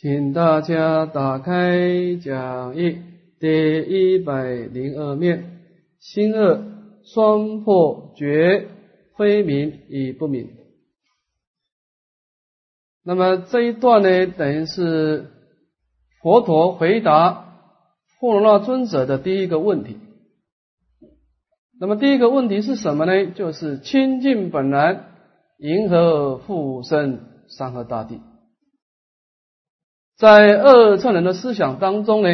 请大家打开讲义第一百零二面，心恶双破绝非明与不明。那么这一段呢，等于是佛陀回答富罗那尊者的第一个问题。那么第一个问题是什么呢？就是清净本来，银河复生山河大地。在二乘人的思想当中呢，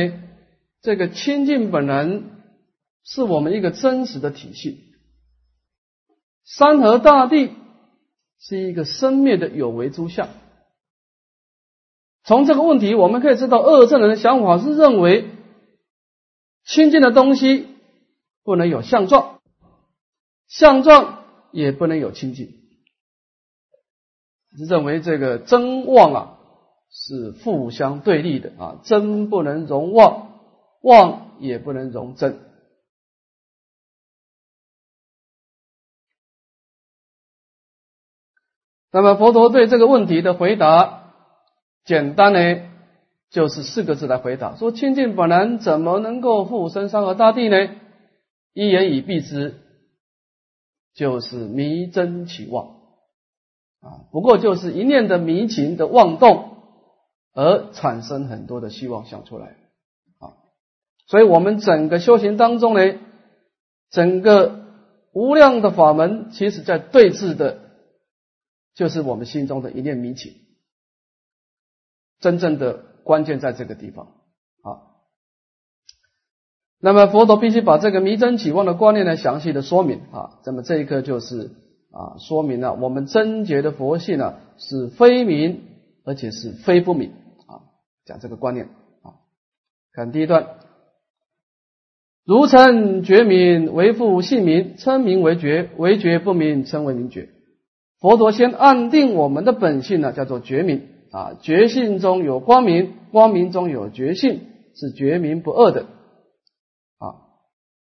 这个清净本能是我们一个真实的体系，山河大地是一个生灭的有为诸相。从这个问题，我们可以知道，二乘人的想法是认为清净的东西不能有相状，相状也不能有清净，认为这个真妄啊。是互相对立的啊，真不能容妄，妄也不能容真。那么佛陀对这个问题的回答，简单呢，就是四个字来回答：说清净本来怎么能够复生山河大地呢？一言以蔽之，就是迷真起妄啊。不过就是一念的迷情的妄动。而产生很多的希望想出来啊，所以我们整个修行当中呢，整个无量的法门，其实在对峙的，就是我们心中的一念迷情。真正的关键在这个地方啊。那么佛陀必须把这个迷真起妄的观念呢，详细的说明啊。那么这一课就是啊，说明了我们真觉的佛性呢，是非明，而且是非不明。讲这个观念啊，看第一段，如称觉名为复性明，称名为觉，为觉不明，称为明觉。佛陀先暗定我们的本性呢，叫做觉明啊，觉性中有光明，光明中有觉性，是觉明不二的啊。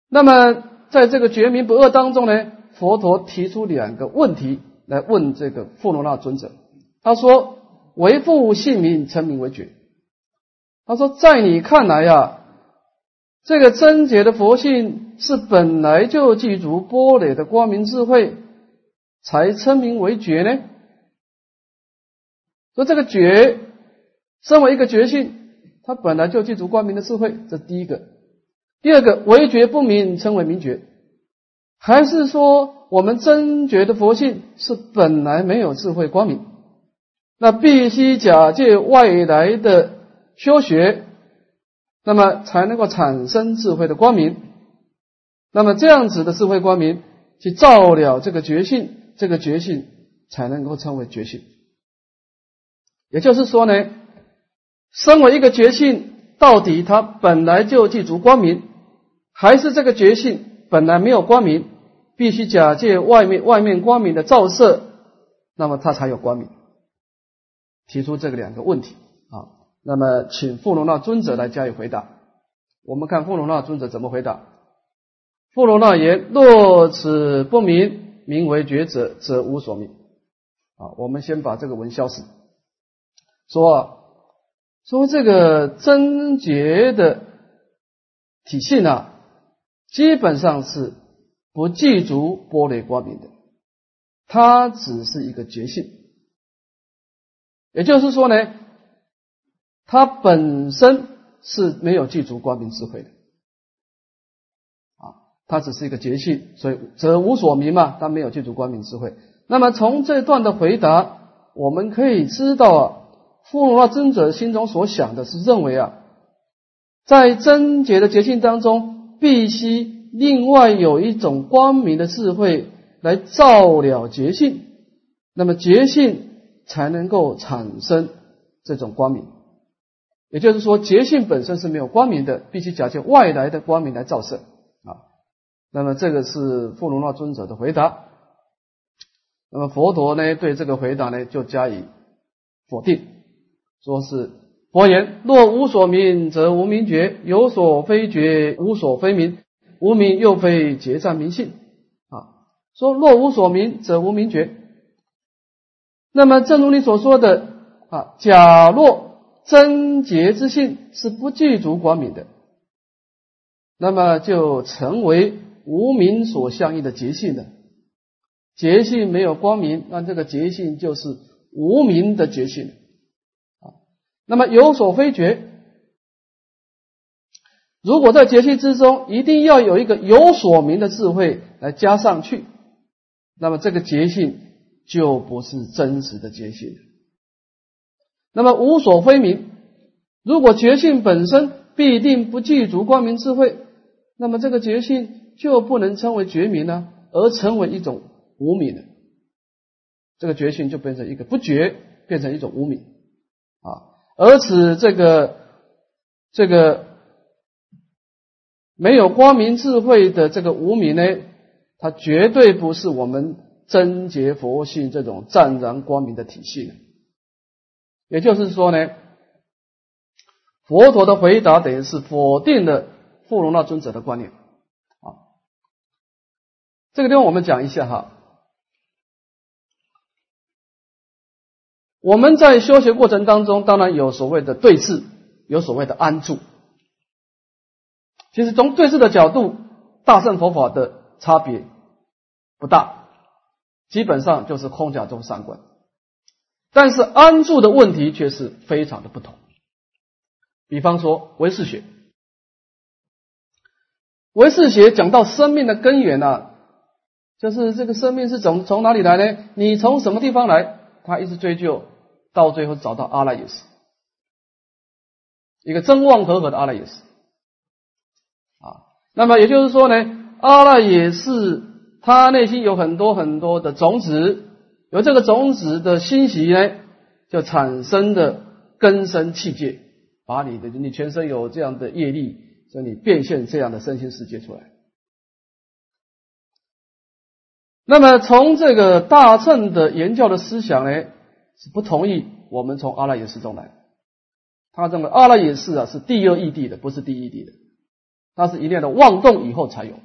那么在这个觉明不二当中呢，佛陀提出两个问题来问这个富罗那尊者，他说：为复性名，称名为觉。他说：“在你看来呀，这个贞洁的佛性是本来就具足波雷的光明智慧，才称名为觉呢？说这个觉，身为一个觉性，它本来就具足光明的智慧，这第一个。第二个，为觉不明，称为明觉，还是说我们真觉的佛性是本来没有智慧光明？那必须假借外来的。”修学，那么才能够产生智慧的光明。那么这样子的智慧光明，去照了这个觉性，这个觉性才能够称为觉性。也就是说呢，身为一个觉性，到底它本来就具足光明，还是这个觉性本来没有光明，必须假借外面外面光明的照射，那么它才有光明。提出这个两个问题。那么，请富罗那尊者来加以回答。我们看富罗那尊者怎么回答。富罗那言：若此不明，名为觉者，则无所明。啊，我们先把这个文消失。说说这个真觉的体系呢，基本上是不记足波雷光明的，它只是一个觉性。也就是说呢。它本身是没有具足光明智慧的，啊，它只是一个觉性，所以则无所明嘛，他没有具足光明智慧。那么从这段的回答，我们可以知道啊，富罗那尊者心中所想的是认为啊，在贞洁的觉性当中，必须另外有一种光明的智慧来照了觉性，那么觉性才能够产生这种光明。也就是说，觉性本身是没有光明的，必须假借外来的光明来照射啊。那么这个是富罗那尊者的回答。那么佛陀呢，对这个回答呢，就加以否定，说是佛言：若无所明，则无明觉；有所非觉，无所非明。无明又非结占明性啊。说若无所明，则无明觉。那么正如你所说的啊，假若。贞洁之性是不具足光明的，那么就成为无明所相应的结性了。结性没有光明，那这个结性就是无明的结性啊。那么有所非觉，如果在结性之中一定要有一个有所明的智慧来加上去，那么这个结性就不是真实的结性。那么无所非明，如果觉性本身必定不具足光明智慧，那么这个觉性就不能称为觉明呢，而成为一种。无明的这个觉性就变成一个不觉，变成一种无明啊。而此这个这个没有光明智慧的这个无名呢，它绝对不是我们真觉佛性这种湛然光明的体系。也就是说呢，佛陀的回答等于是否定了富罗那尊者的观念啊。这个地方我们讲一下哈。我们在修学过程当中，当然有所谓的对峙，有所谓的安住。其实从对峙的角度，大乘佛法的差别不大，基本上就是空假中三观。但是安住的问题却是非常的不同。比方说唯识学，唯识学讲到生命的根源啊，就是这个生命是从从哪里来呢？你从什么地方来？他一直追究，到最后找到阿赖耶识，一个真妄合合的阿赖耶识啊。那么也就是说呢，阿赖耶识他内心有很多很多的种子，有这个种子的欣喜呢，就产生的根生器界，把你的你全身有这样的业力，所以你变现这样的身心世界出来。那么从这个大乘的言教的思想呢，是不同意我们从阿赖耶识中来。他认为阿赖耶识啊是第二义地的，不是第一地的，它是一念的妄动以后才有的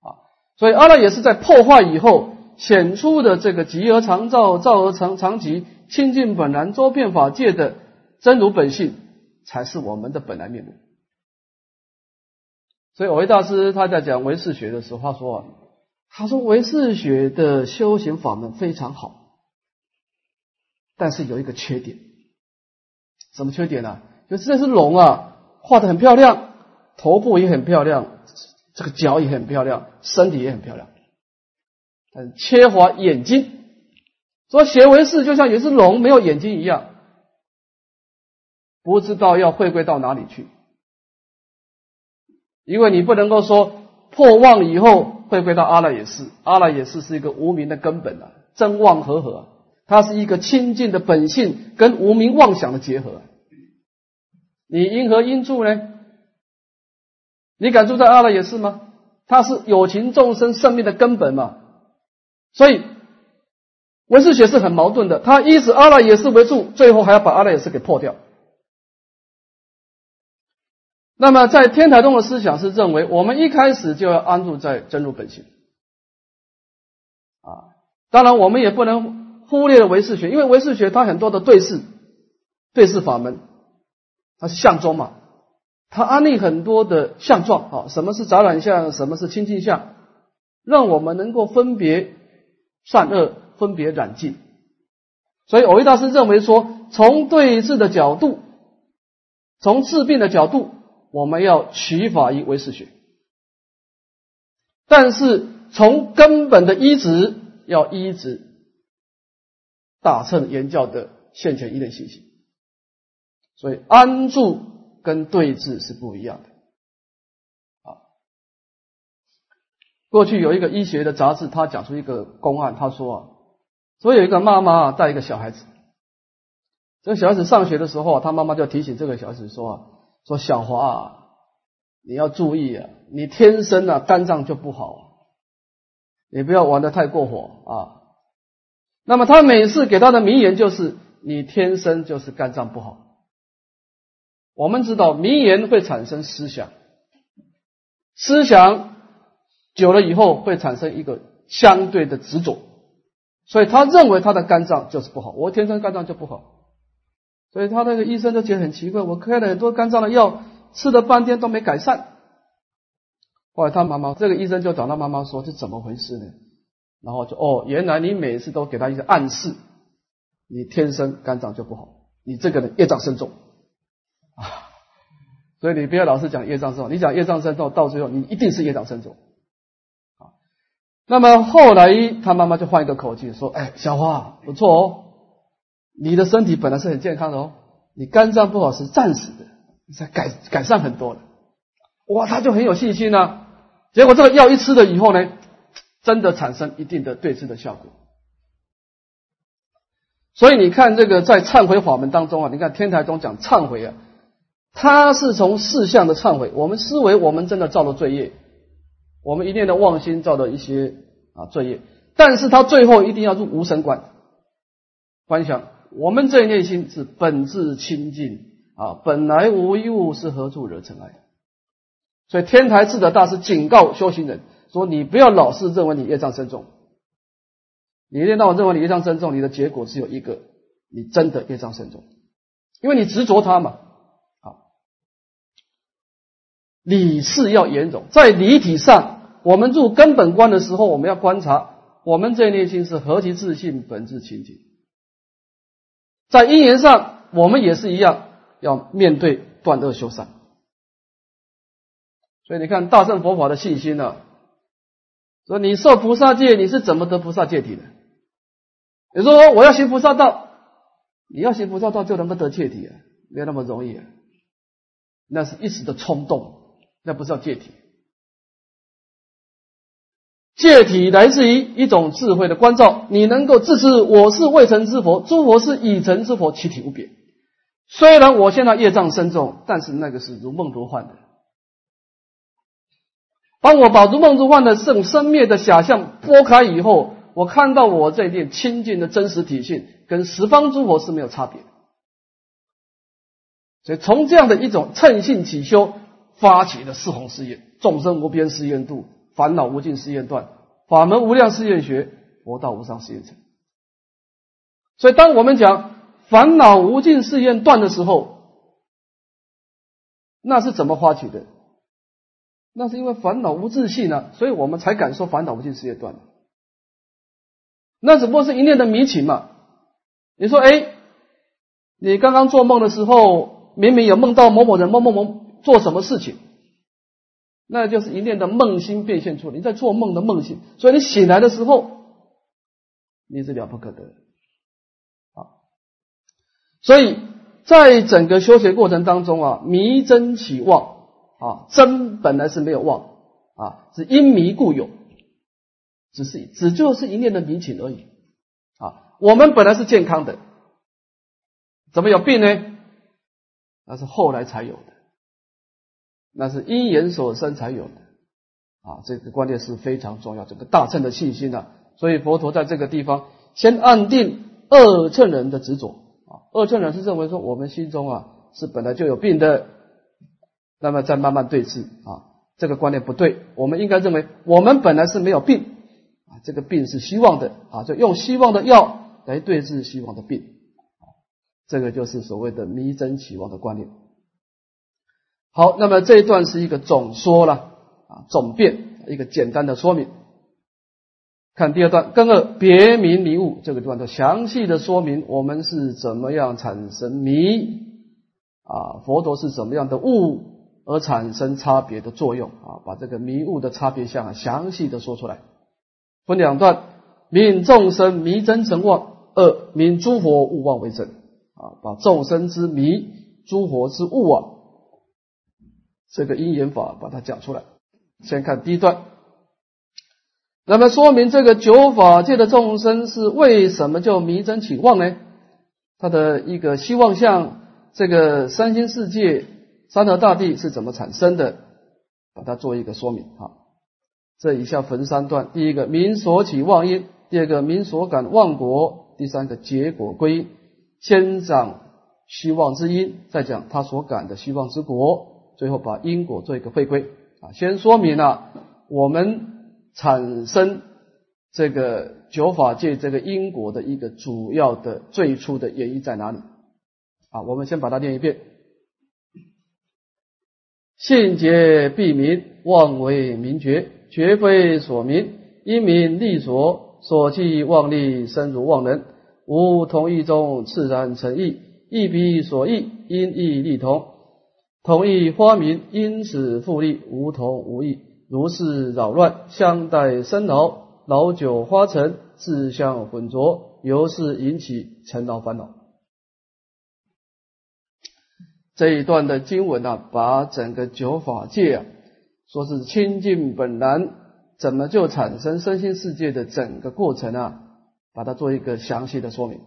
啊。所以阿赖耶识在破坏以后显出的这个极而常照，照而常常极，清净本然，周遍法界的真如本性，才是我们的本来面目。所以维大师他在讲唯识学的时候，他说。他说：“唯识学的修行法门非常好，但是有一个缺点，什么缺点呢？就是这只龙啊，画的很漂亮，头部也很漂亮，这个脚也很漂亮，身体也很漂亮，但缺乏眼睛。说邪为是就像有只龙没有眼睛一样，不知道要回归到哪里去，因为你不能够说破妄以后。”回归到阿赖耶识，阿赖耶识是一个无名的根本啊，真妄合合，它是一个清净的本性跟无名妄想的结合。你因何因住呢？你敢住在阿赖耶识吗？它是有情众生生命的根本嘛。所以文字学是很矛盾的，它依止阿赖耶识为主，最后还要把阿赖耶识给破掉。那么，在天台宗的思想是认为，我们一开始就要安住在真如本性。啊，当然我们也不能忽略了唯识学，因为唯识学它很多的对视、对视法门，它是相宗嘛，它安立很多的相状啊，什么是杂染相，什么是清净相，让我们能够分别善恶，分别染净。所以，偶一大师认为说，从对治的角度，从治病的角度。我们要取法于唯识学，但是从根本的医治要医治大乘言教的现前一类信息，所以安住跟对峙是不一样的。过去有一个医学的杂志，他讲出一个公案，他说啊，说有一个妈妈带一个小孩子，这个小孩子上学的时候，他妈妈就提醒这个小孩子说啊。说小华啊，你要注意啊，你天生啊肝脏就不好，你不要玩的太过火啊。那么他每次给他的名言就是你天生就是肝脏不好。我们知道名言会产生思想，思想久了以后会产生一个相对的执着，所以他认为他的肝脏就是不好，我天生肝脏就不好。所以他那个医生就觉得很奇怪，我开了很多肝脏的药，吃了半天都没改善。后来他妈妈，这个医生就找他妈妈说：“这怎么回事呢？”然后就哦，原来你每次都给他一个暗示，你天生肝脏就不好，你这个人业障深重啊。所以你不要老是讲业障深重，你讲业障深重，到最后你一定是业障深重。那么后来他妈妈就换一个口气说：“哎，小花不错哦，你的身体本来是很健康的哦，你肝脏不好是暂时的，才改改善很多了。”哇，他就很有信心呢。结果这个药一吃了以后呢，真的产生一定的对治的效果。所以你看这个在忏悔法门当中啊，你看天台中讲忏悔啊，他是从四项的忏悔。我们思维我们真的造了罪业，我们一念的妄心造的一些啊罪业，但是他最后一定要入无神观，观想我们这一念心是本质清净啊，本来无一物，是何处惹尘埃？所以天台智德大师警告修行人说：“你不要老是认为你业障深重，你一天到晚认为你业障深重，你的结果只有一个，你真的业障深重，因为你执着它嘛。好，理事要严重，在理体上，我们入根本观的时候，我们要观察我们这内心是何其自信，本质清净。在因缘上，我们也是一样，要面对断恶修善。”所以你看大乘佛法的信心呢，说你受菩萨戒，你是怎么得菩萨戒体的？你说我要行菩萨道，你要行菩萨道就能够得戒体啊？没有那么容易啊，那是一时的冲动，那不是叫戒体。戒体来自于一种智慧的关照，你能够自知我是未成之佛，诸佛是已成之佛，其体无别。虽然我现在业障深重，但是那个是如梦如幻的。当我把如梦如幻的这种生灭的假象拨开以后，我看到我这一念清净的真实体性，跟十方诸佛是没有差别的。所以从这样的一种乘性起修，发起的四弘誓愿：众生无边誓愿度，烦恼无尽誓愿断，法门无量誓愿学，佛道无上誓愿成。所以当我们讲烦恼无尽誓愿断的时候，那是怎么发起的？那是因为烦恼无自信呢，所以我们才敢说烦恼无尽事业断。那只不过是一念的迷情嘛。你说，哎，你刚刚做梦的时候，明明有梦到某某人、某某某做什么事情，那就是一念的梦心变现出来。你在做梦的梦境，所以你醒来的时候，你是了不可得。啊，所以在整个修学过程当中啊，迷真起妄。啊，真本来是没有妄啊，是因迷故有，只是只就是一念的迷情而已啊。我们本来是健康的，怎么有病呢？那是后来才有的，那是因缘所生才有的啊。这个观念是非常重要，这个大乘的信心啊。所以佛陀在这个地方先安定二乘人的执着啊。二乘人是认为说我们心中啊是本来就有病的。那么再慢慢对治啊，这个观念不对。我们应该认为，我们本来是没有病啊，这个病是希望的啊，就用希望的药来对治希望的病，这个就是所谓的迷真期望的观念。好，那么这一段是一个总说了啊，总辩一个简单的说明。看第二段，根二别名迷雾这个地方，就详细的说明我们是怎么样产生迷啊，佛陀是怎么样的悟。而产生差别的作用啊，把这个迷雾的差别相详细的说出来，分两段：明众生迷真成妄，二明诸佛勿妄为真啊，把众生之迷、诸佛之悟啊，这个因缘法把它讲出来。先看第一段，那么说明这个九法界的众生是为什么叫迷真起妄呢？他的一个希望像这个三星世界。三河大地是怎么产生的？把它做一个说明啊。这以下分三段：第一个，民所起妄因；第二个，民所感妄果；第三个，结果归因。先讲希望之因，再讲他所感的希望之果，最后把因果做一个回归。啊。先说明了我们产生这个九法界这个因果的一个主要的最初的原因在哪里？啊，我们先把它念一遍：性结必明，妄为明觉，绝非所明，因明利所，所寄妄利，生如妄能，无同义中自然成义，义彼所义，因义利同，同义花明，因此复利，无同无异，如是扰乱，相待生劳，老久花成，自相混浊，由是引起尘劳烦恼。这一段的经文啊，把整个九法界啊，说是清净本然，怎么就产生身心世界的整个过程啊，把它做一个详细的说明。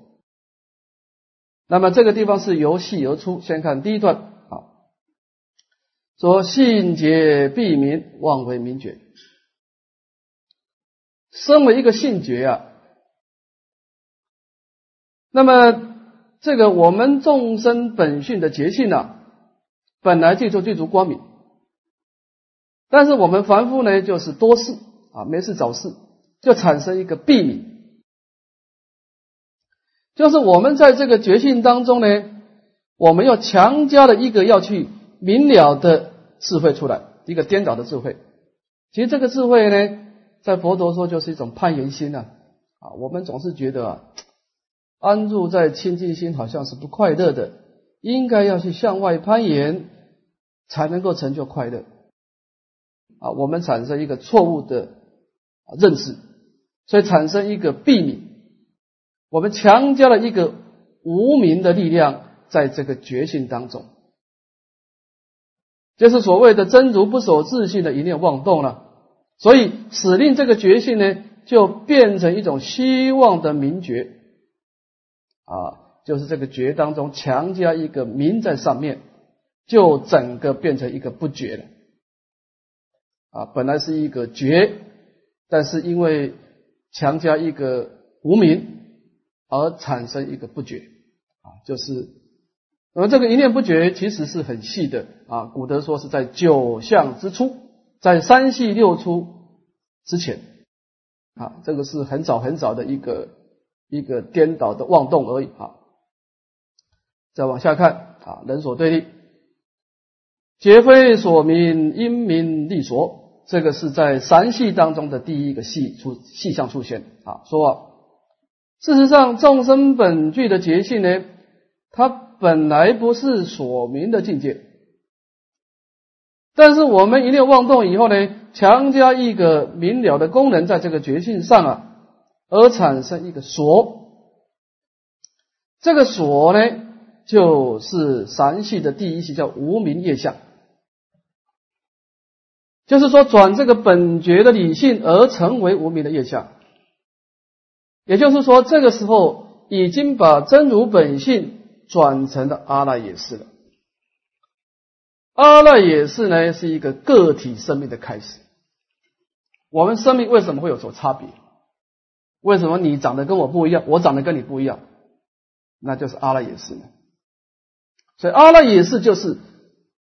那么这个地方是由细而出，先看第一段说性觉必明，妄为明觉。身为一个性觉啊，那么这个我们众生本性的觉性呢，本来就就具足光明，但是我们凡夫呢，就是多事啊，没事找事，就产生一个避明，就是我们在这个觉性当中呢，我们要强加了一个要去明了的智慧出来，一个颠倒的智慧。其实这个智慧呢。在佛陀说，就是一种攀缘心呐，啊，我们总是觉得啊，安住在清净心好像是不快乐的，应该要去向外攀岩，才能够成就快乐，啊，我们产生一个错误的认识，所以产生一个避免，我们强加了一个无名的力量在这个觉性当中，就是所谓的真如不守自信的一念妄动了。所以，使令这个觉性呢，就变成一种希望的明觉啊，就是这个觉当中强加一个明在上面，就整个变成一个不觉了啊。本来是一个觉，但是因为强加一个无明，而产生一个不觉啊，就是那么这个一念不觉其实是很细的啊。古德说是在九相之初。在三系六出之前，啊，这个是很早很早的一个一个颠倒的妄动而已啊。再往下看啊，人所对立，皆非所明，因明利所，这个是在三系当中的第一个系出系象出现啊。说事实上，众生本具的觉性呢，它本来不是所明的境界。但是我们一念妄动以后呢，强加一个明了的功能在这个觉性上啊，而产生一个所，这个所呢，就是三系的第一系，叫无明业相，就是说转这个本觉的理性而成为无明的业相，也就是说这个时候已经把真如本性转成了阿赖耶识了。阿赖也是呢，是一个个体生命的开始。我们生命为什么会有所差别？为什么你长得跟我不一样，我长得跟你不一样？那就是阿赖也是呢。所以阿赖也是就是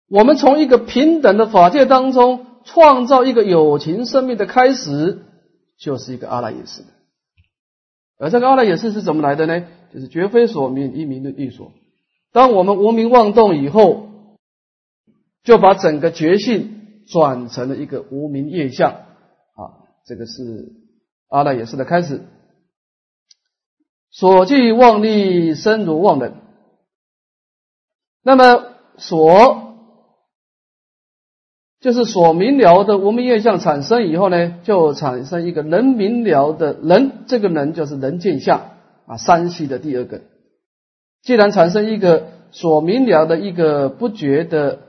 我们从一个平等的法界当中创造一个有情生命的开始，就是一个阿赖也是。而这个阿赖也是是怎么来的呢？就是绝非所明，一明的意所。当我们无名妄动以后。就把整个觉性转成了一个无名业相啊，这个是阿赖耶识的开始。所即妄力生如妄能，那么所就是所明了的无名业相产生以后呢，就产生一个能明了的能，这个能就是能见相啊，三系的第二个。既然产生一个所明了的一个不觉的。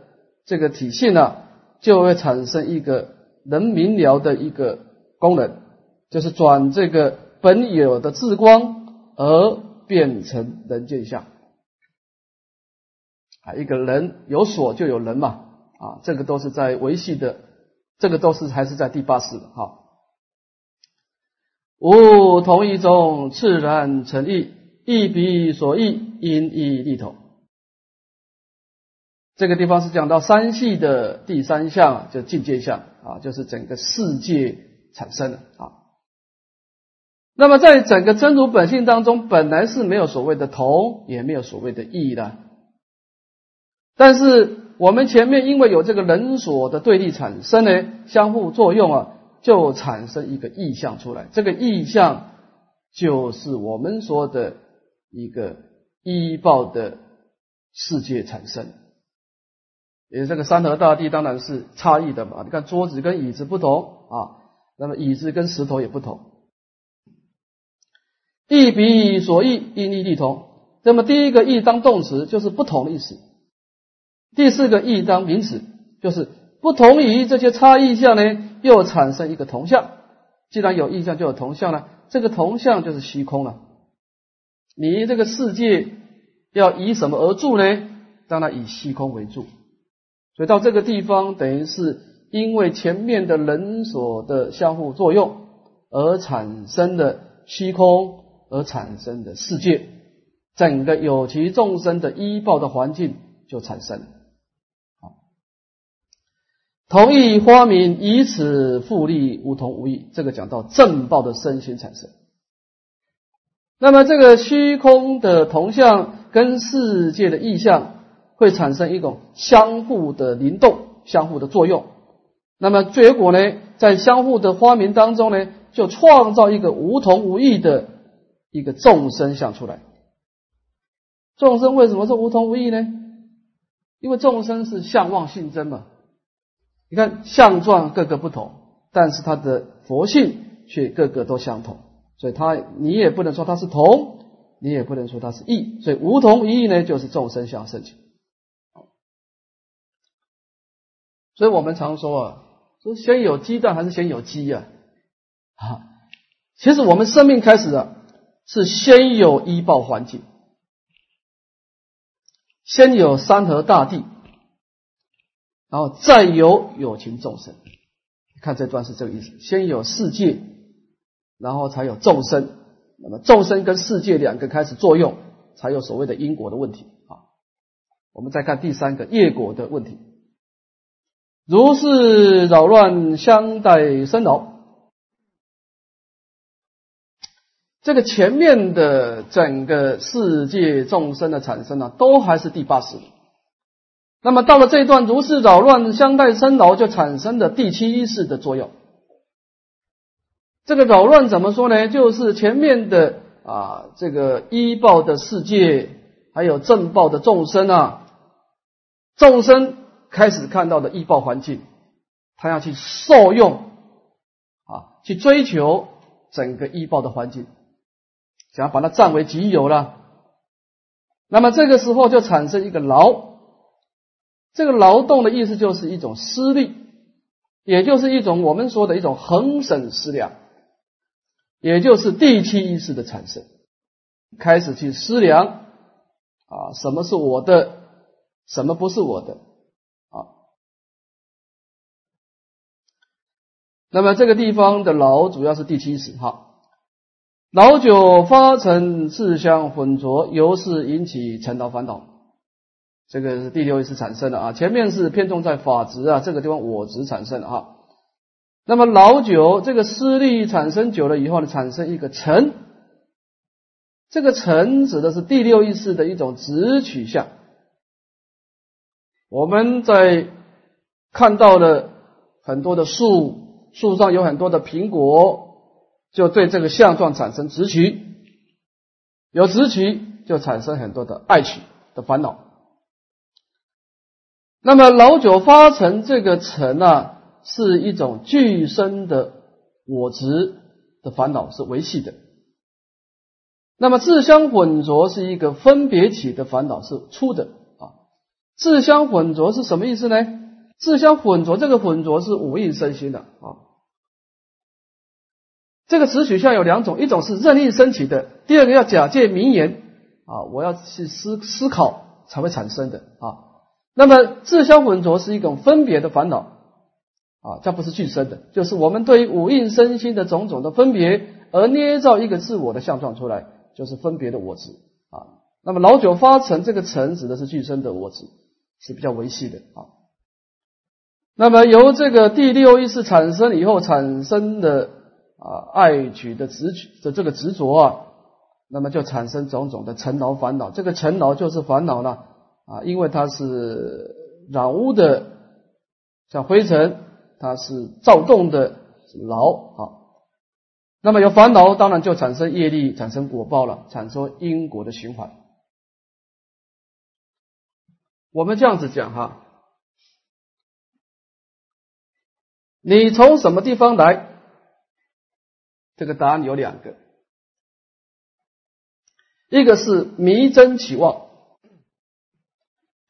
这个体系呢，就会产生一个能明了的一个功能，就是转这个本有的智光而变成人见相啊。一个人有所就有人嘛啊，这个都是在维系的，这个都是还是在第八世的哈。无同一种自然成义，义彼所义，因义立同。这个地方是讲到三系的第三项，就境界相啊，就是整个世界产生的啊。那么在整个真如本性当中，本来是没有所谓的同，也没有所谓的异的但是我们前面因为有这个人所的对立产生呢，相互作用啊，就产生一个意象出来。这个意象就是我们说的一个依报的世界产生。也这个山河大地当然是差异的嘛。你看桌子跟椅子不同啊，那么椅子跟石头也不同。异比所异，因异地同。那么第一个异当动词，就是不同的意思；第四个意当名词，就是不同于这些差异项呢，又产生一个同相。既然有异象，就有同相了。这个同相就是虚空了。你这个世界要以什么而住呢？当然以虚空为住。所以到这个地方，等于是因为前面的人所的相互作用而产生的虚空，而产生的世界，整个有其众生的依报的环境就产生。了，同意花名以此复利，无同无异。这个讲到正报的身心产生。那么这个虚空的同相跟世界的意象。会产生一种相互的灵动、相互的作用，那么结果呢，在相互的花明当中呢，就创造一个无同无异的一个众生相出来。众生为什么是无同无异呢？因为众生是相望性真嘛。你看相状各个不同，但是它的佛性却个个都相同，所以它你也不能说它是同，你也不能说它是异，所以无同一异呢，就是众生相生起。所以我们常说啊，说先有鸡蛋还是先有鸡呀？啊，其实我们生命开始的是先有医报环境，先有山河大地，然后再有有情众生。看这段是这个意思：先有世界，然后才有众生。那么众生跟世界两个开始作用，才有所谓的因果的问题啊。我们再看第三个业果的问题。如是扰乱相待生劳，这个前面的整个世界众生的产生呢，都还是第八识。那么到了这一段如是扰乱相待生劳，就产生的第七意识的作用。这个扰乱怎么说呢？就是前面的啊，这个依报的世界，还有正报的众生啊，众生。开始看到的医报环境，他要去受用啊，去追求整个医报的环境，想要把它占为己有了。那么这个时候就产生一个劳，这个劳动的意思就是一种私利，也就是一种我们说的一种恒审思量，也就是第七意识的产生，开始去思量啊，什么是我的，什么不是我的啊。那么这个地方的老主要是第七识哈，老酒发成自相混浊，由是引起尘劳烦恼，这个是第六意识产生的啊。前面是偏重在法执啊，这个地方我执产生的哈。那么老酒这个私利产生久了以后呢，产生一个尘，这个尘指的是第六意识的一种直取向。我们在看到了很多的树。树上有很多的苹果，就对这个相状产生执取，有执取就产生很多的爱取的烦恼。那么老酒发成这个尘啊，是一种具身的我执的烦恼，是维系的。那么自相混浊是一个分别起的烦恼，是粗的啊。自相混浊是什么意思呢？自相混浊，这个混浊是五蕴身心的啊。这个词取向有两种，一种是任意升起的，第二个要假借名言啊，我要去思思考才会产生的啊。那么自相混浊是一种分别的烦恼啊，这不是具身的，就是我们对于五蕴身心的种种的分别而捏造一个自我的相状出来，就是分别的我执啊。那么老九发成这个成指的是具身的我执，是比较维系的啊。那么由这个第六意识产生以后产生的。啊，爱取的执取的这个执着啊，那么就产生种种的尘劳烦恼。这个尘劳就是烦恼呢，啊，因为它是染污的，像灰尘，它是躁动的劳啊。那么有烦恼，当然就产生业力，产生果报了，产生因果的循环。我们这样子讲哈，你从什么地方来？这个答案有两个，一个是迷真起妄，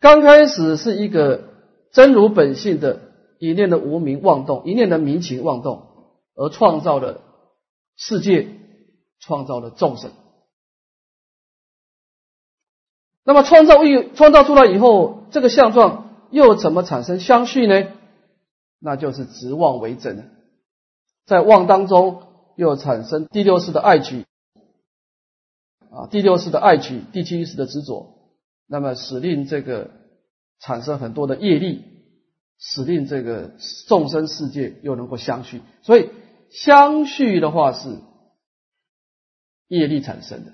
刚开始是一个真如本性的一念的无名妄动，一念的迷情妄动，而创造了世界，创造了众生。那么创造一创造出来以后，这个相状又怎么产生相续呢？那就是执妄为真，在妄当中。又产生第六世的爱取啊，第六世的爱取，第七世的执着，那么使令这个产生很多的业力，使令这个众生世界又能够相续。所以相续的话是业力产生的。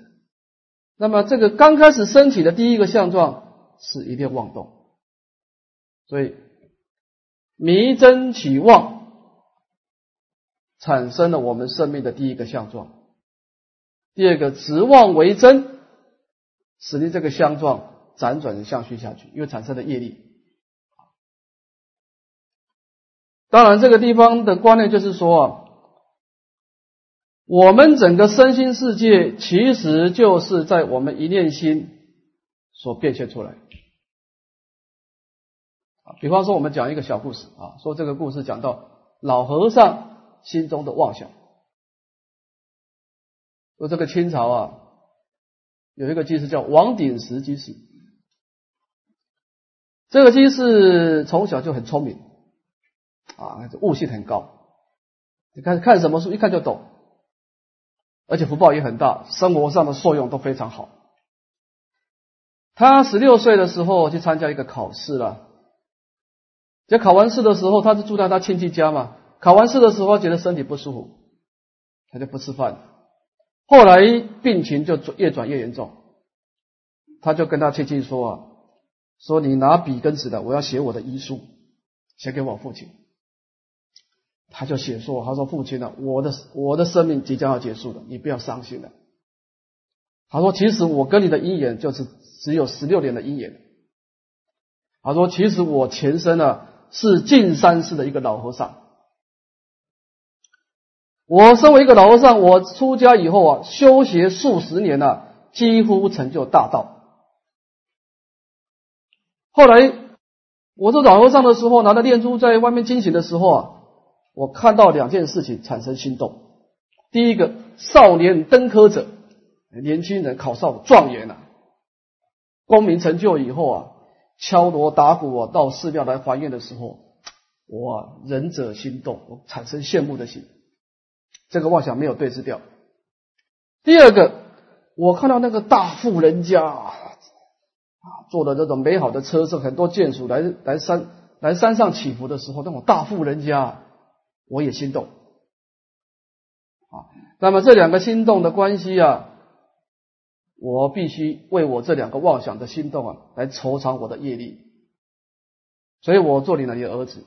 那么这个刚开始升起的第一个相状是一片妄动，所以迷真起妄。产生了我们生命的第一个相状，第二个执妄为真，使令这个相状辗转的相续下去，因为产生了业力。当然，这个地方的观念就是说，我们整个身心世界其实就是在我们一念心所变现出来。比方说，我们讲一个小故事啊，说这个故事讲到老和尚。心中的妄想。说这个清朝啊，有一个居士叫王鼎石居士，这个居士从小就很聪明啊，悟性很高。你看看什么书，一看就懂，而且福报也很大，生活上的作用都非常好。他十六岁的时候去参加一个考试了，在考完试的时候，他是住在他亲戚家嘛。考完试的时候，觉得身体不舒服，他就不吃饭。后来病情就越转越严重，他就跟他亲戚说啊：“说你拿笔跟纸的，我要写我的遗书，写给我父亲。”他就写说：“他说父亲啊，我的我的生命即将要结束了，你不要伤心了。”他说：“其实我跟你的姻缘就是只有十六年的姻缘。”他说：“其实我前身呢是净山寺的一个老和尚。”我身为一个老和尚，我出家以后啊，修学数十年呢，几乎成就大道。后来我做老和尚的时候，拿着念珠在外面惊醒的时候啊，我看到两件事情产生心动。第一个，少年登科者，年轻人考上状元了，功名成就以后啊，敲锣打鼓啊，到寺庙来还愿的时候，我仁者心动，我产生羡慕的心。这个妄想没有对治掉。第二个，我看到那个大富人家啊，坐的这种美好的车是很多眷属来来山来山上祈福的时候，那种大富人家，我也心动。啊，那么这两个心动的关系啊，我必须为我这两个妄想的心动啊，来筹偿我的业力。所以我做你的儿子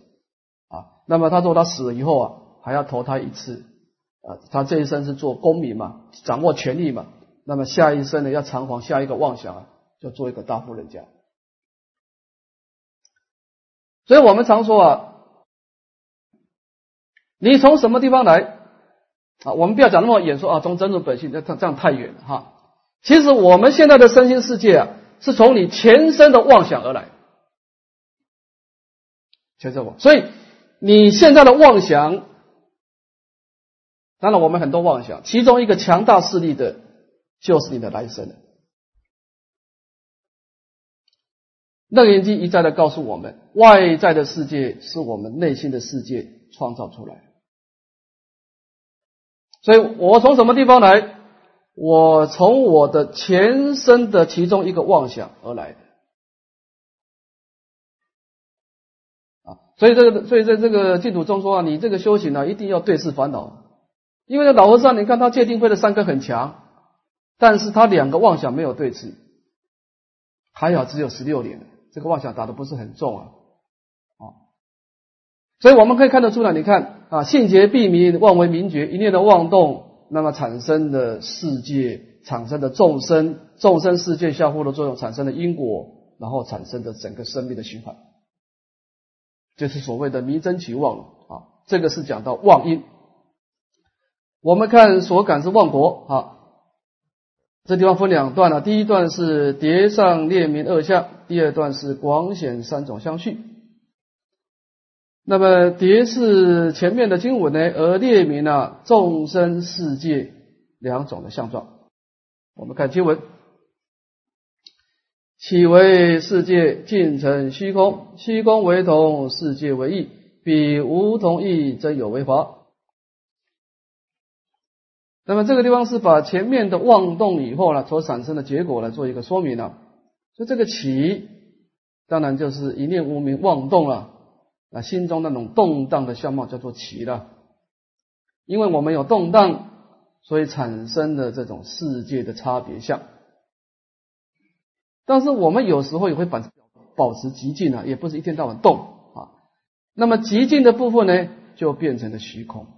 啊，那么他说他死了以后啊，还要投胎一次。啊，他这一生是做公民嘛，掌握权力嘛，那么下一生呢，要偿还下一个妄想啊，就做一个大富人家。所以我们常说啊，你从什么地方来啊？我们不要讲那么远，说啊，从真如本性，这这样太远了哈。其实我们现在的身心世界啊，是从你前身的妄想而来，就这我。所以你现在的妄想。当然，我们很多妄想，其中一个强大势力的，就是你的来生了。楞严经一再的告诉我们，外在的世界是我们内心的世界创造出来。所以我从什么地方来？我从我的前身的其中一个妄想而来的。啊，所以这个，所以在这个净土中说啊，你这个修行呢，一定要对视烦恼。因为那老和尚，你看他戒定慧的三根很强，但是他两个妄想没有对峙，还好只有十六年，这个妄想打的不是很重啊，啊，所以我们可以看得出来，你看啊，性结必明，妄为明觉，一念的妄动，那么产生的世界，产生的众生，众生世界相互的作用，产生的因果，然后产生的整个生命的循环，就是所谓的迷真起妄啊，这个是讲到妄因。我们看所感是妄国啊。这地方分两段了，第一段是叠上列名二相，第二段是广显三种相续。那么叠是前面的经文呢，而列名呢众生世界两种的相状。我们看经文：起为世界，尽成虚空，虚空为同，世界为异，彼无同异，真有为法。那么这个地方是把前面的妄动以后呢，所产生的结果来做一个说明了。就这个起，当然就是一念无明妄动了啊，心中那种动荡的相貌叫做起了。因为我们有动荡，所以产生的这种世界的差别相。但是我们有时候也会保保持极静啊，也不是一天到晚动啊。那么极静的部分呢，就变成了虚空。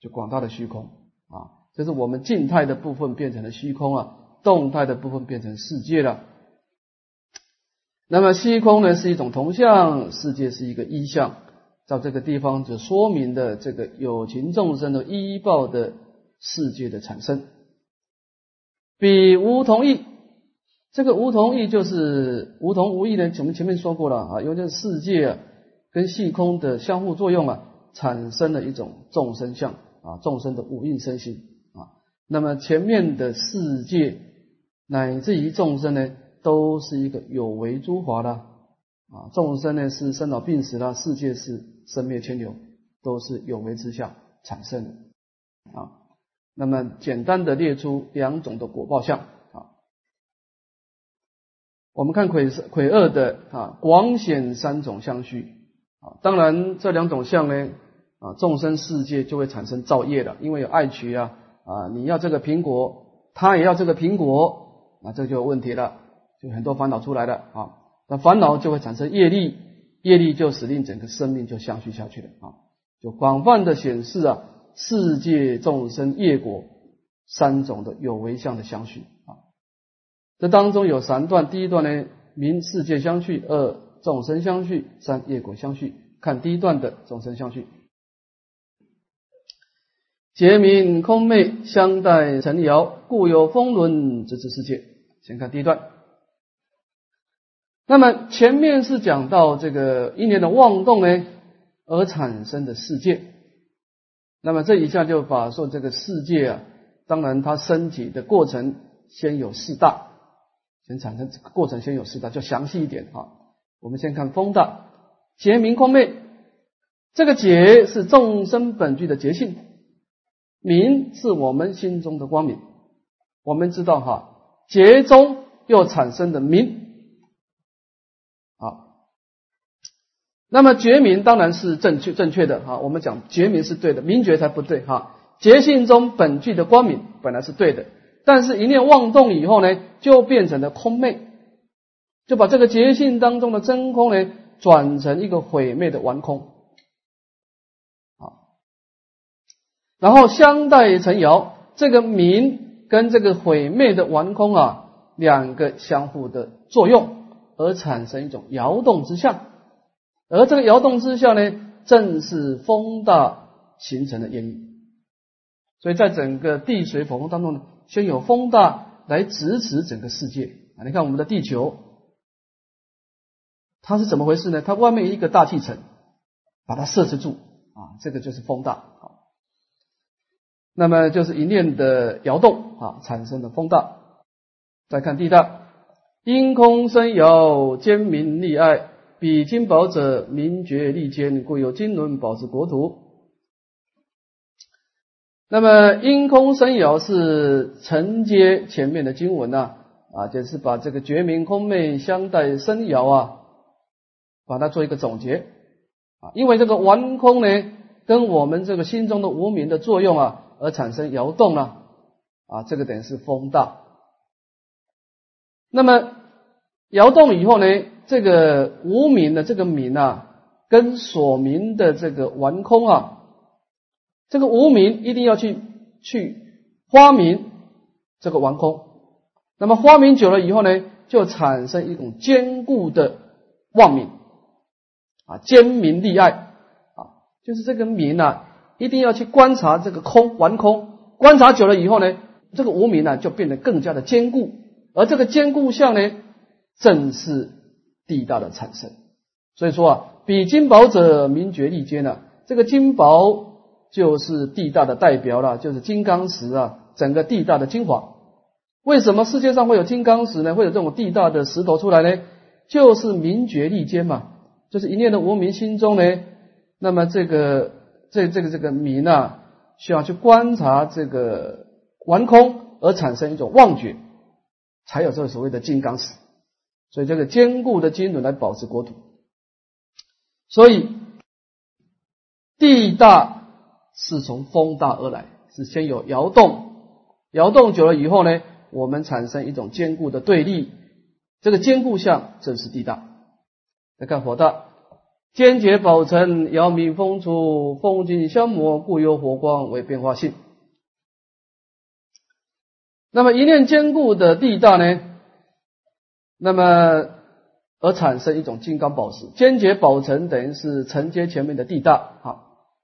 就广大的虚空啊，就是我们静态的部分变成了虚空啊，动态的部分变成世界了。那么虚空呢是一种同相，世界是一个异相，在这个地方就说明的这个有情众生的依报的世界的产生。比无同意，这个无同意就是无同无异呢，我们前面说过了啊，因为这世界跟虚空的相互作用啊，产生了一种众生相。啊，众生的五蕴身心啊，那么前面的世界乃至于众生呢，都是一个有为诸法的啊，众生呢是生老病死啦，世界是生灭迁流，都是有为之下产生的啊。那么简单的列出两种的果报相啊，我们看癸癸二的啊广显三种相续啊，当然这两种相呢。啊，众生世界就会产生造业的，因为有爱取啊啊！你要这个苹果，他也要这个苹果，那这就有问题了，就很多烦恼出来了啊。那烦恼就会产生业力，业力就使令整个生命就相续下去了啊。就广泛的显示啊，世界众生业果三种的有为相的相续啊。这当中有三段，第一段呢，名世界相续；二众生相续；三业果相续。看第一段的众生相续。结名空昧，相待成遥，故有风轮之至世界。先看第一段。那么前面是讲到这个一年的妄动呢，而产生的世界。那么这一下就把说这个世界啊，当然它升起的过程先有四大，先产生这个过程先有四大，就详细一点啊。我们先看风大，结名空昧，这个结是众生本具的结性。明是我们心中的光明，我们知道哈，结中又产生的明，好，那么觉明当然是正确正确的哈，我们讲觉明是对的，明觉才不对哈。觉性中本具的光明本来是对的，但是一念妄动以后呢，就变成了空昧，就把这个结性当中的真空呢，转成一个毁灭的顽空。然后相待成摇，这个明跟这个毁灭的完空啊，两个相互的作用，而产生一种摇动之象。而这个摇动之象呢，正是风大形成的原因。所以在整个地水火风当中呢，先有风大来支持整个世界啊。你看我们的地球，它是怎么回事呢？它外面一个大气层把它设置住啊，这个就是风大。那么就是一念的摇动啊，产生的风大。再看地大，因空生摇，坚明利爱，比金宝者名觉利坚，故有金轮保持国土。那么因空生摇是承接前面的经文呐，啊，就是把这个觉明空昧相待生摇啊，把它做一个总结啊，因为这个完空呢，跟我们这个心中的无名的作用啊。而产生摇动呢？啊，这个等于是风大。那么摇动以后呢，这个无名的这个名啊，跟所名的这个完空啊，这个无名一定要去去花明这个完空。那么花明久了以后呢，就产生一种坚固的妄名啊，坚名利爱啊，就是这个名啊，一定要去观察这个空玩空，观察久了以后呢，这个无名呢就变得更加的坚固，而这个坚固相呢。正是地大的产生，所以说啊，比金宝者名觉利坚啊，这个金宝就是地大的代表了，就是金刚石啊，整个地大的精华。为什么世界上会有金刚石呢？会有这种地大的石头出来呢？就是名觉利坚嘛，就是一念的无名心中呢，那么这个这这个这个米呢，需要去观察这个完空而产生一种妄觉，才有这个所谓的金刚石。所以这个坚固的经轮来保持国土，所以地大是从风大而来，是先有摇动，摇动久了以后呢，我们产生一种坚固的对立，这个坚固相正是地大。来看火大，坚决保存，摇民风出，风景相磨，故有火光为变化性。那么一念坚固的地大呢？那么而产生一种金刚宝石，坚决保存等于是承接前面的地大啊，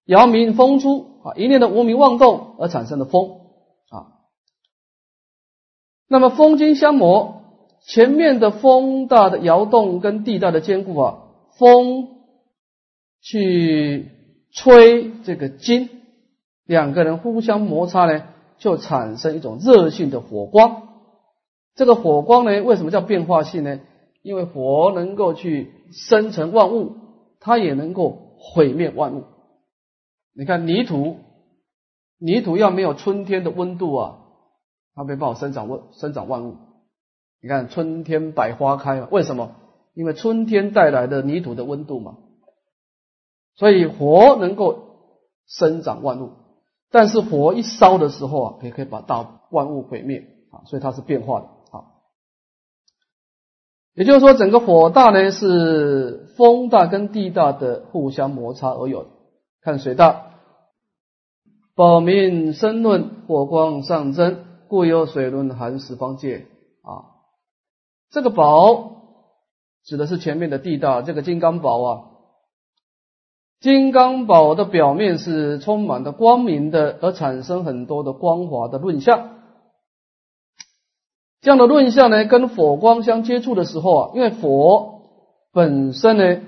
摇名风出啊，一念的无名妄动而产生的风啊。那么风金相磨，前面的风大的摇动跟地大的坚固啊，风去吹这个金，两个人互相摩擦呢，就产生一种热性的火光。这个火光呢，为什么叫变化性呢？因为火能够去生成万物，它也能够毁灭万物。你看泥土，泥土要没有春天的温度啊，它没办法生长万生长万物。你看春天百花开嘛，为什么？因为春天带来的泥土的温度嘛。所以火能够生长万物，但是火一烧的时候啊，也可以把大万物毁灭啊，所以它是变化的啊。也就是说，整个火大呢是风大跟地大的互相摩擦而有。看水大，宝明生论，火光上增，故有水论寒十方界啊。这个宝指的是前面的地大，这个金刚宝啊。金刚宝的表面是充满的光明的，而产生很多的光滑的论相。这样的论相呢，跟火光相接触的时候啊，因为火本身呢，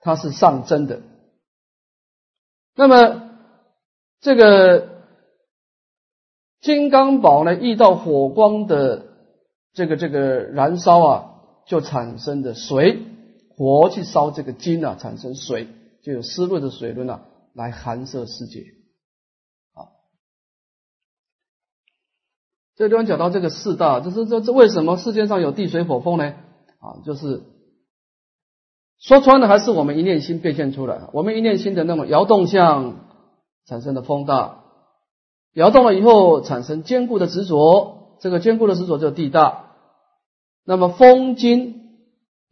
它是上真的，那么这个金刚宝呢，遇到火光的这个这个燃烧啊，就产生的水，火去烧这个金啊，产生水，就有湿润的水轮啊，来寒摄世界啊。这个地方讲到这个四大，就是这这为什么世界上有地水火风呢？啊，就是说穿了，还是我们一念心变现出来。我们一念心的那种摇动相产生的风大，摇动了以后产生坚固的执着，这个坚固的执着叫地大。那么风金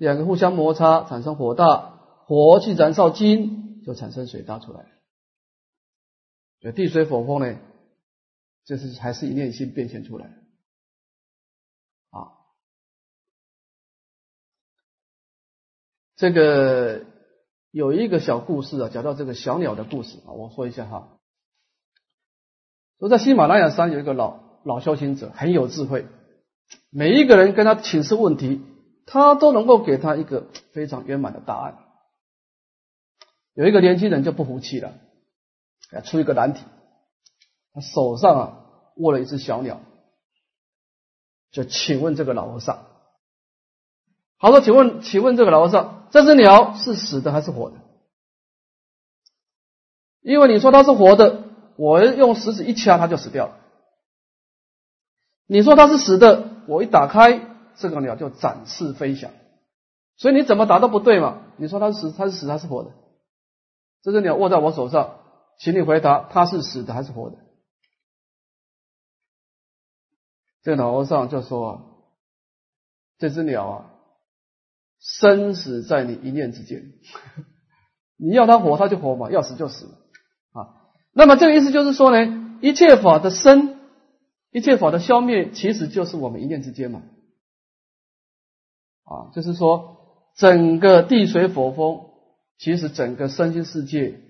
两个互相摩擦，产生火大，火去燃烧金，就产生水大出来。所以地水火风呢？这是还是一念心变现出来啊？这个有一个小故事啊，讲到这个小鸟的故事啊，我说一下哈。说在喜马拉雅山有一个老老修行者，很有智慧，每一个人跟他请示问题，他都能够给他一个 非常圆满的答案。有一个年轻人就不服气了，出一个难题。他手上啊握了一只小鸟，就请问这个老和尚，好说，请问，请问这个老和尚，这只鸟是死的还是活的？因为你说它是活的，我用食指一掐它就死掉了。你说它是死的，我一打开这个鸟就展翅飞翔，所以你怎么答都不对嘛？你说它是死，它是死还是活的？这只鸟握在我手上，请你回答，它是死的还是活的？这个老和尚就说：“这只鸟啊，生死在你一念之间。你要它活，它就活嘛；要死就死啊。那么这个意思就是说呢，一切法的生，一切法的消灭，其实就是我们一念之间嘛。啊，就是说，整个地水火风，其实整个身心世界，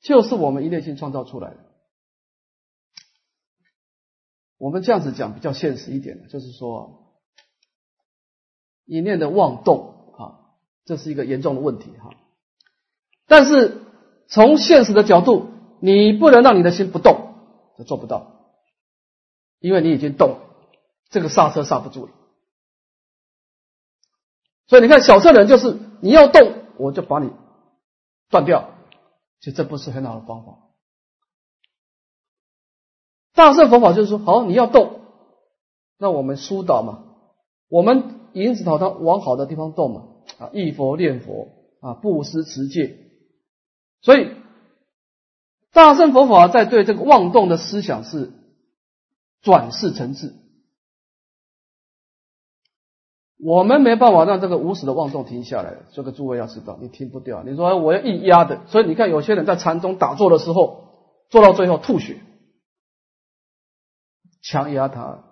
就是我们一念心创造出来的。我们这样子讲比较现实一点的就是说，一念的妄动啊，这是一个严重的问题哈。但是从现实的角度，你不能让你的心不动，这做不到，因为你已经动，这个刹车刹不住了。所以你看，小乘人就是你要动，我就把你断掉，其实这不是很好的方法。大乘佛法就是说，好，你要动，那我们疏导嘛，我们引指导他往好的地方动嘛，啊，忆佛念佛啊，布施持戒。所以，大乘佛法在对这个妄动的思想是转世成智。我们没办法让这个无始的妄动停下来，这个诸位要知道，你停不掉。你说我要一压的，所以你看有些人在禅中打坐的时候，做到最后吐血，强压他。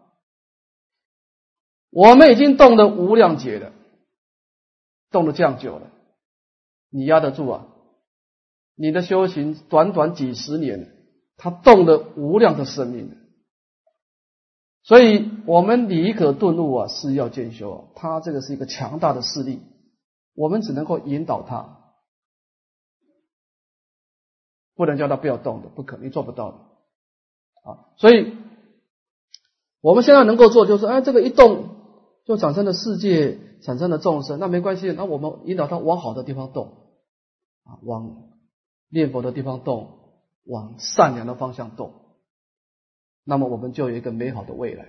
我们已经动了无量劫了，动了这样久了，你压得住啊？你的修行短短几十年，他动了无量的生命，所以我们理可顿悟啊，是要见修啊。他这个是一个强大的势力，我们只能够引导他，不能叫他不要动的，不可能做不到的啊。所以我们现在能够做，就是哎，这个一动就产生了世界，产生了众生，那没关系，那我们引导他往好的地方动啊，往。念佛的地方动，往善良的方向动，那么我们就有一个美好的未来，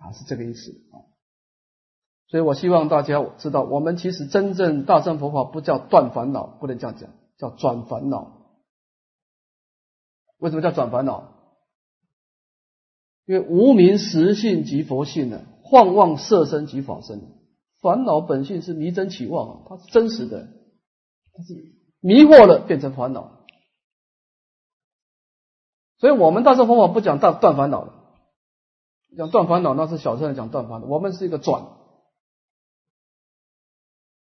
啊，是这个意思啊。所以我希望大家知道，我们其实真正大乘佛法不叫断烦恼，不能这样讲，叫转烦恼。为什么叫转烦恼？因为无名实性即佛性呢，幻妄色身即法身。烦恼本性是迷真起妄，它是真实的，它是。迷惑了，变成烦恼。所以，我们大乘佛法不讲断断烦恼的，讲断烦恼那是小乘人讲断烦恼。我们是一个转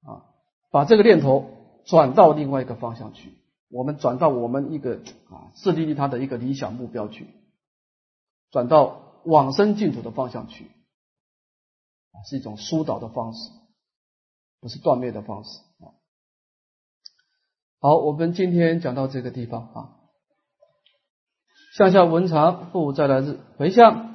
啊，把这个念头转到另外一个方向去。我们转到我们一个啊，自利利他的一个理想目标去，转到往生净土的方向去啊，是一种疏导的方式，不是断灭的方式啊。好，我们今天讲到这个地方啊。向下文长复再来日回向。